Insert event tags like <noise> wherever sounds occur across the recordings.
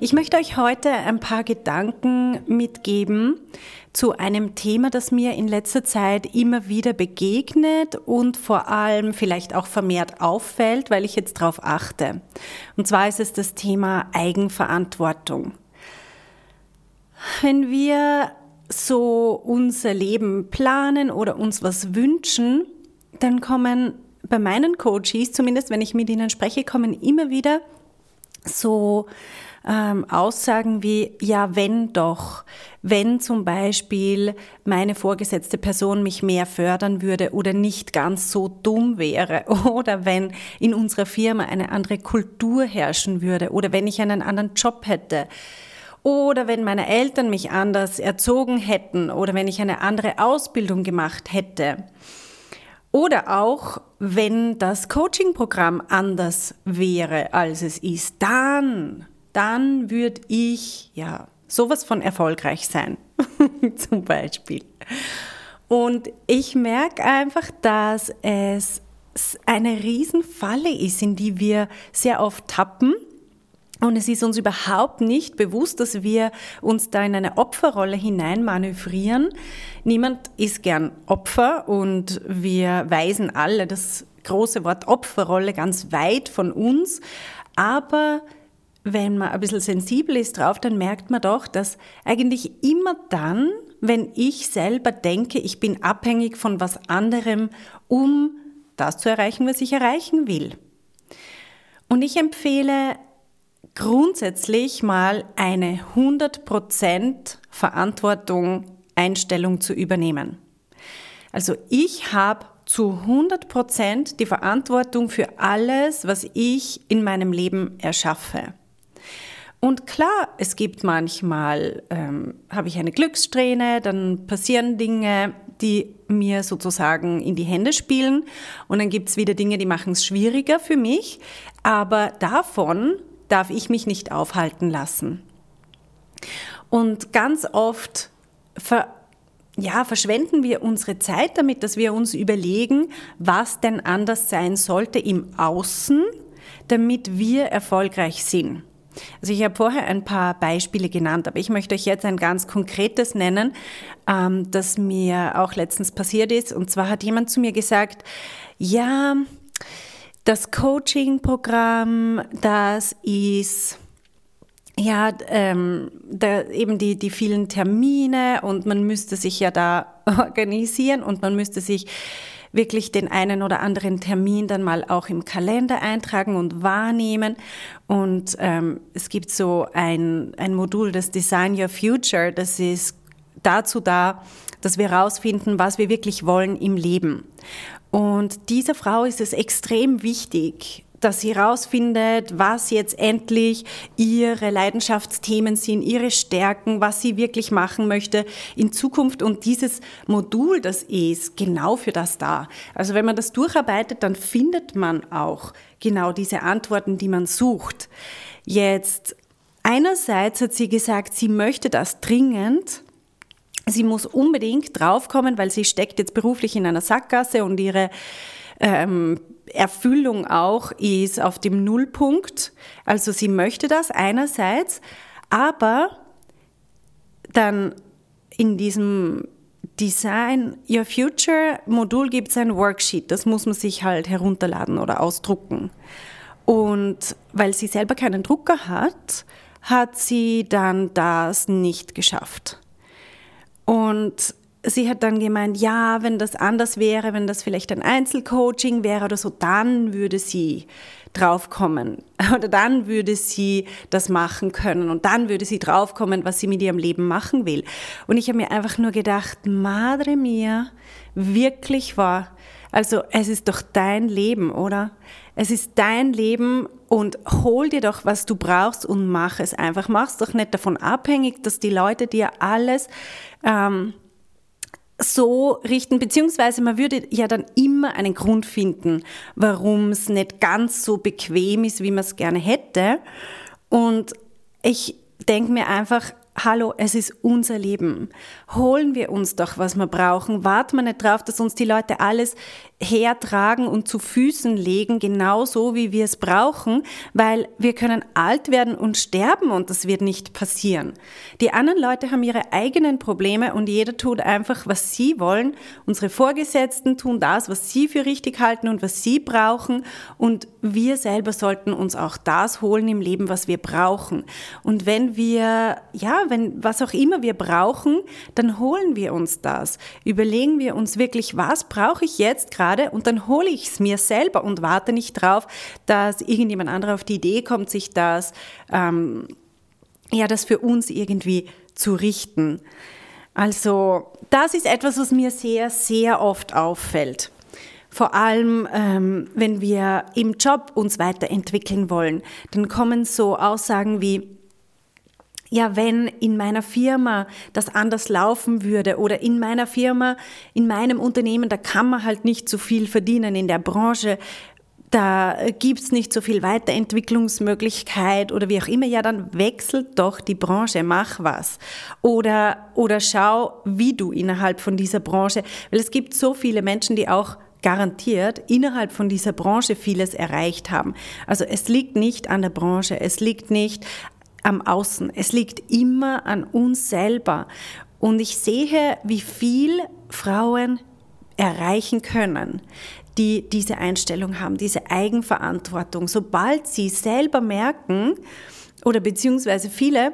ich möchte euch heute ein paar Gedanken mitgeben zu einem Thema, das mir in letzter Zeit immer wieder begegnet und vor allem vielleicht auch vermehrt auffällt, weil ich jetzt darauf achte. Und zwar ist es das Thema Eigenverantwortung. Wenn wir so unser Leben planen oder uns was wünschen, dann kommen bei meinen Coaches, zumindest wenn ich mit ihnen spreche, kommen immer wieder so ähm, Aussagen wie, ja, wenn doch, wenn zum Beispiel meine vorgesetzte Person mich mehr fördern würde oder nicht ganz so dumm wäre. <laughs> Oder wenn in unserer Firma eine andere Kultur herrschen würde. Oder wenn ich einen anderen Job hätte. Oder wenn meine Eltern mich anders erzogen hätten. Oder wenn ich eine andere Ausbildung gemacht hätte. Oder auch, wenn das Coaching-Programm anders wäre, als es ist, dann dann würde ich ja sowas von erfolgreich sein, <laughs> zum Beispiel. Und ich merke einfach, dass es eine Riesenfalle ist, in die wir sehr oft tappen. Und es ist uns überhaupt nicht bewusst, dass wir uns da in eine Opferrolle hineinmanövrieren. Niemand ist gern Opfer und wir weisen alle das große Wort Opferrolle ganz weit von uns. Aber wenn man ein bisschen sensibel ist drauf, dann merkt man doch, dass eigentlich immer dann, wenn ich selber denke, ich bin abhängig von was anderem, um das zu erreichen, was ich erreichen will. Und ich empfehle grundsätzlich mal eine 100% Verantwortung, Einstellung zu übernehmen. Also ich habe zu 100% die Verantwortung für alles, was ich in meinem Leben erschaffe. Und klar, es gibt manchmal, ähm, habe ich eine Glückssträhne, dann passieren Dinge, die mir sozusagen in die Hände spielen. Und dann gibt es wieder Dinge, die machen es schwieriger für mich. Aber davon darf ich mich nicht aufhalten lassen. Und ganz oft ver ja, verschwenden wir unsere Zeit damit, dass wir uns überlegen, was denn anders sein sollte im Außen, damit wir erfolgreich sind. Also ich habe vorher ein paar Beispiele genannt, aber ich möchte euch jetzt ein ganz konkretes nennen, ähm, das mir auch letztens passiert ist. Und zwar hat jemand zu mir gesagt, ja, das Coaching-Programm, das ist ja, ähm, da eben die, die vielen Termine und man müsste sich ja da <laughs> organisieren und man müsste sich wirklich den einen oder anderen Termin dann mal auch im Kalender eintragen und wahrnehmen. Und ähm, es gibt so ein, ein Modul, das Design Your Future, das ist dazu da, dass wir herausfinden, was wir wirklich wollen im Leben. Und dieser Frau ist es extrem wichtig, dass sie herausfindet, was jetzt endlich ihre Leidenschaftsthemen sind, ihre Stärken, was sie wirklich machen möchte in Zukunft. Und dieses Modul, das ist genau für das da. Also wenn man das durcharbeitet, dann findet man auch genau diese Antworten, die man sucht. Jetzt, einerseits hat sie gesagt, sie möchte das dringend. Sie muss unbedingt draufkommen, weil sie steckt jetzt beruflich in einer Sackgasse und ihre ähm, Erfüllung auch ist auf dem Nullpunkt. Also sie möchte das einerseits, aber dann in diesem Design Your Future Modul gibt es ein Worksheet, das muss man sich halt herunterladen oder ausdrucken. Und weil sie selber keinen Drucker hat, hat sie dann das nicht geschafft. Und sie hat dann gemeint, ja, wenn das anders wäre, wenn das vielleicht ein Einzelcoaching wäre oder so, dann würde sie draufkommen <laughs> oder dann würde sie das machen können und dann würde sie draufkommen, was sie mit ihrem Leben machen will. Und ich habe mir einfach nur gedacht, Madre mia, wirklich wahr. Also es ist doch dein Leben, oder? Es ist dein Leben und hol dir doch, was du brauchst und mach es einfach. Mach es doch nicht davon abhängig, dass die Leute dir alles ähm, so richten, beziehungsweise man würde ja dann immer einen Grund finden, warum es nicht ganz so bequem ist, wie man es gerne hätte. Und ich denke mir einfach, hallo, es ist unser Leben. Holen wir uns doch, was wir brauchen. Warten wir nicht drauf, dass uns die Leute alles hertragen und zu Füßen legen, genauso wie wir es brauchen, weil wir können alt werden und sterben und das wird nicht passieren. Die anderen Leute haben ihre eigenen Probleme und jeder tut einfach, was sie wollen. Unsere Vorgesetzten tun das, was sie für richtig halten und was sie brauchen und wir selber sollten uns auch das holen im Leben, was wir brauchen. Und wenn wir, ja, wenn was auch immer wir brauchen, dann holen wir uns das. Überlegen wir uns wirklich, was brauche ich jetzt gerade und dann hole ich es mir selber und warte nicht drauf, dass irgendjemand anderer auf die Idee kommt, sich das, ähm, ja, das für uns irgendwie zu richten. Also das ist etwas, was mir sehr, sehr oft auffällt. Vor allem, ähm, wenn wir im Job uns weiterentwickeln wollen, dann kommen so Aussagen wie, ja, wenn in meiner Firma das anders laufen würde oder in meiner Firma, in meinem Unternehmen, da kann man halt nicht so viel verdienen in der Branche, da gibt's nicht so viel Weiterentwicklungsmöglichkeit oder wie auch immer, ja, dann wechselt doch die Branche, mach was. Oder, oder schau, wie du innerhalb von dieser Branche, weil es gibt so viele Menschen, die auch garantiert innerhalb von dieser Branche vieles erreicht haben. Also es liegt nicht an der Branche, es liegt nicht am Außen. Es liegt immer an uns selber. Und ich sehe, wie viel Frauen erreichen können, die diese Einstellung haben, diese Eigenverantwortung. Sobald sie selber merken, oder beziehungsweise viele,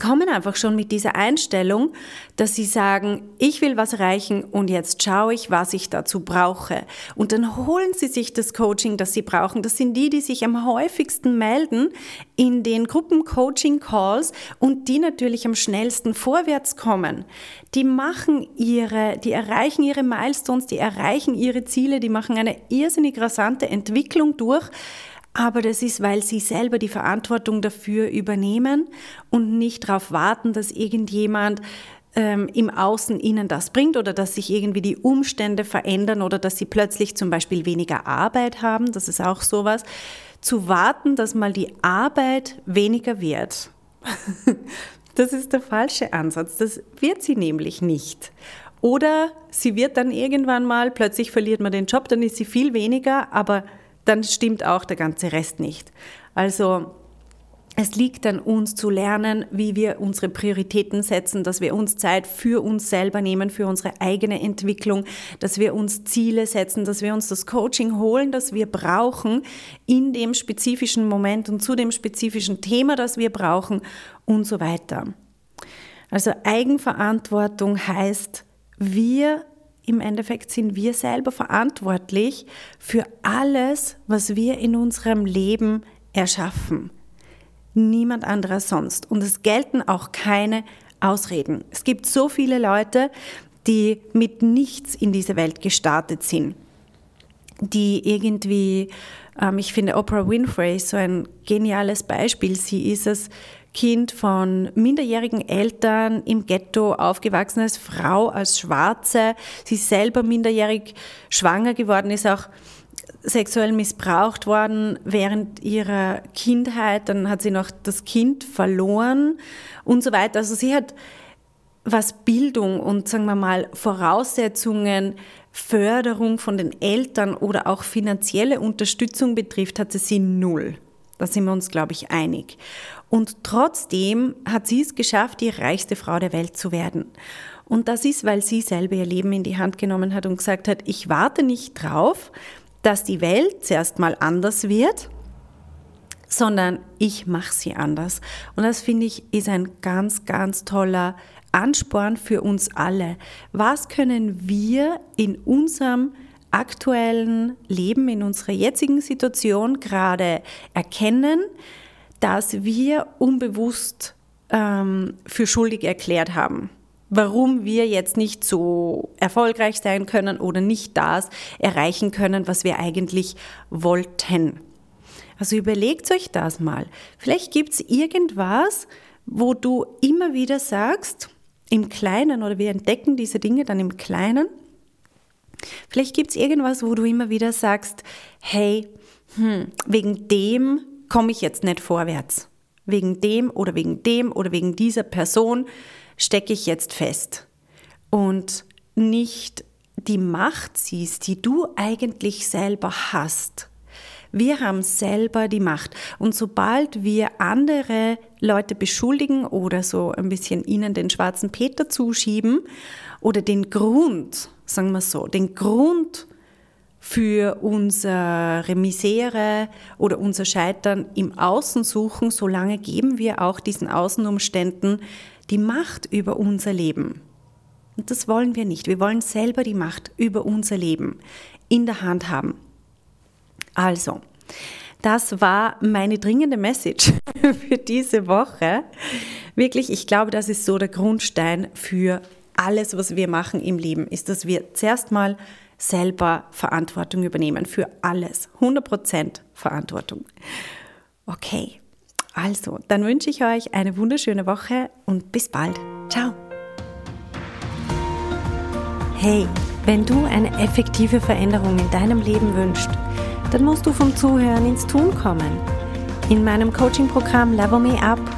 kommen einfach schon mit dieser Einstellung, dass sie sagen, ich will was erreichen und jetzt schaue ich, was ich dazu brauche. Und dann holen sie sich das Coaching, das sie brauchen. Das sind die, die sich am häufigsten melden in den Gruppen-Coaching-Calls und die natürlich am schnellsten vorwärts kommen. Die machen ihre, die erreichen ihre Milestones, die erreichen ihre Ziele, die machen eine irrsinnig rasante Entwicklung durch, aber das ist, weil sie selber die Verantwortung dafür übernehmen und nicht darauf warten, dass irgendjemand ähm, im Außen ihnen das bringt oder dass sich irgendwie die Umstände verändern oder dass sie plötzlich zum Beispiel weniger Arbeit haben. Das ist auch sowas. Zu warten, dass mal die Arbeit weniger wird. <laughs> Das ist der falsche Ansatz. Das wird sie nämlich nicht. Oder sie wird dann irgendwann mal, plötzlich verliert man den Job, dann ist sie viel weniger, aber dann stimmt auch der ganze Rest nicht. Also es liegt an uns zu lernen, wie wir unsere Prioritäten setzen, dass wir uns Zeit für uns selber nehmen, für unsere eigene Entwicklung, dass wir uns Ziele setzen, dass wir uns das Coaching holen, das wir brauchen in dem spezifischen Moment und zu dem spezifischen Thema, das wir brauchen und so weiter. Also Eigenverantwortung heißt, wir im Endeffekt sind wir selber verantwortlich für alles, was wir in unserem Leben erschaffen. Niemand anderer sonst. Und es gelten auch keine Ausreden. Es gibt so viele Leute, die mit nichts in diese Welt gestartet sind, die irgendwie, ähm, ich finde Oprah Winfrey so ein geniales Beispiel. Sie ist es, Kind von minderjährigen Eltern im Ghetto aufgewachsen als Frau, als Schwarze. Sie selber minderjährig schwanger geworden ist, auch sexuell missbraucht worden während ihrer Kindheit. Dann hat sie noch das Kind verloren und so weiter. Also sie hat, was Bildung und sagen wir mal Voraussetzungen, Förderung von den Eltern oder auch finanzielle Unterstützung betrifft, hatte sie null. Da sind wir uns, glaube ich, einig. Und trotzdem hat sie es geschafft, die reichste Frau der Welt zu werden. Und das ist, weil sie selber ihr Leben in die Hand genommen hat und gesagt hat, ich warte nicht drauf, dass die Welt zuerst mal anders wird, sondern ich mache sie anders. Und das finde ich ist ein ganz, ganz toller Ansporn für uns alle. Was können wir in unserem aktuellen Leben, in unserer jetzigen Situation gerade erkennen, dass wir unbewusst ähm, für schuldig erklärt haben. warum wir jetzt nicht so erfolgreich sein können oder nicht das erreichen können, was wir eigentlich wollten. Also überlegt euch das mal. Vielleicht gibt es irgendwas, wo du immer wieder sagst, im Kleinen oder wir entdecken diese Dinge dann im Kleinen. Vielleicht gibt es irgendwas, wo du immer wieder sagst, hey, hm, wegen dem komme ich jetzt nicht vorwärts. Wegen dem oder wegen dem oder wegen dieser Person stecke ich jetzt fest. Und nicht die Macht siehst, die du eigentlich selber hast. Wir haben selber die Macht. Und sobald wir andere Leute beschuldigen oder so ein bisschen ihnen den schwarzen Peter zuschieben oder den Grund, sagen wir so, den Grund für unsere Misere oder unser Scheitern im Außen suchen, solange geben wir auch diesen Außenumständen die Macht über unser Leben. Und das wollen wir nicht. Wir wollen selber die Macht über unser Leben in der Hand haben. Also, das war meine dringende Message <laughs> für diese Woche. Wirklich, ich glaube, das ist so der Grundstein für alles, was wir machen im Leben, ist, dass wir zuerst mal selber Verantwortung übernehmen für alles. 100% Verantwortung. Okay, also, dann wünsche ich euch eine wunderschöne Woche und bis bald. Ciao. Hey, wenn du eine effektive Veränderung in deinem Leben wünschst, dann musst du vom Zuhören ins Tun kommen. In meinem Coaching-Programm Level Me Up